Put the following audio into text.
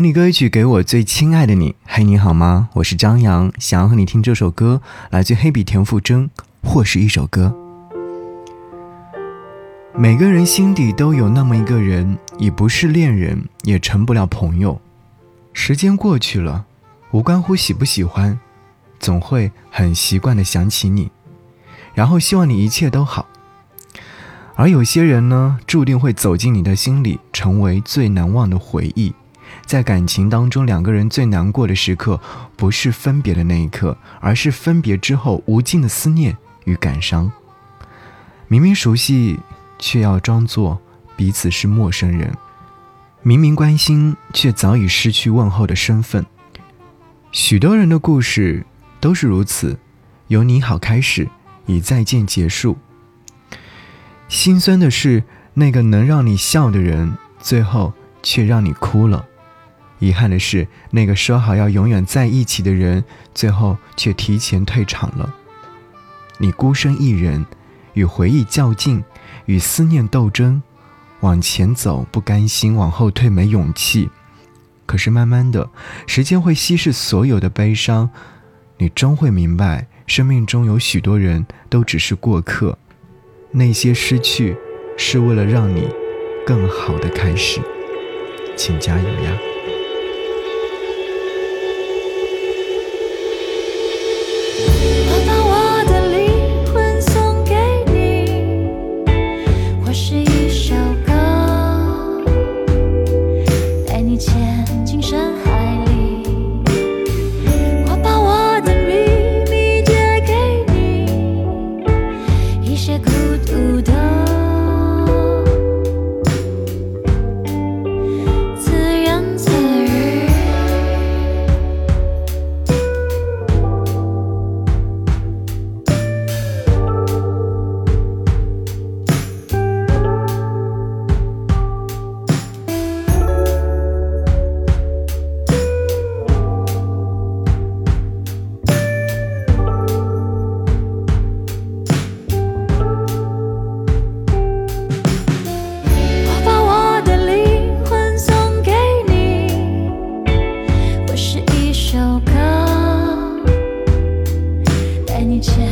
你歌曲给我最亲爱的你，嘿，你好吗？我是张扬，想要和你听这首歌，来自黑笔田馥甄，或是一首歌。每个人心底都有那么一个人，已不是恋人，也成不了朋友。时间过去了，无关乎喜不喜欢，总会很习惯的想起你，然后希望你一切都好。而有些人呢，注定会走进你的心里，成为最难忘的回忆。在感情当中，两个人最难过的时刻，不是分别的那一刻，而是分别之后无尽的思念与感伤。明明熟悉，却要装作彼此是陌生人；明明关心，却早已失去问候的身份。许多人的故事都是如此，由你好开始，以再见结束。心酸的是，那个能让你笑的人，最后却让你哭了。遗憾的是，那个说好要永远在一起的人，最后却提前退场了。你孤身一人，与回忆较劲，与思念斗争，往前走不甘心，往后退没勇气。可是慢慢的，时间会稀释所有的悲伤，你终会明白，生命中有许多人都只是过客，那些失去，是为了让你更好的开始。请加油呀！我是一。前。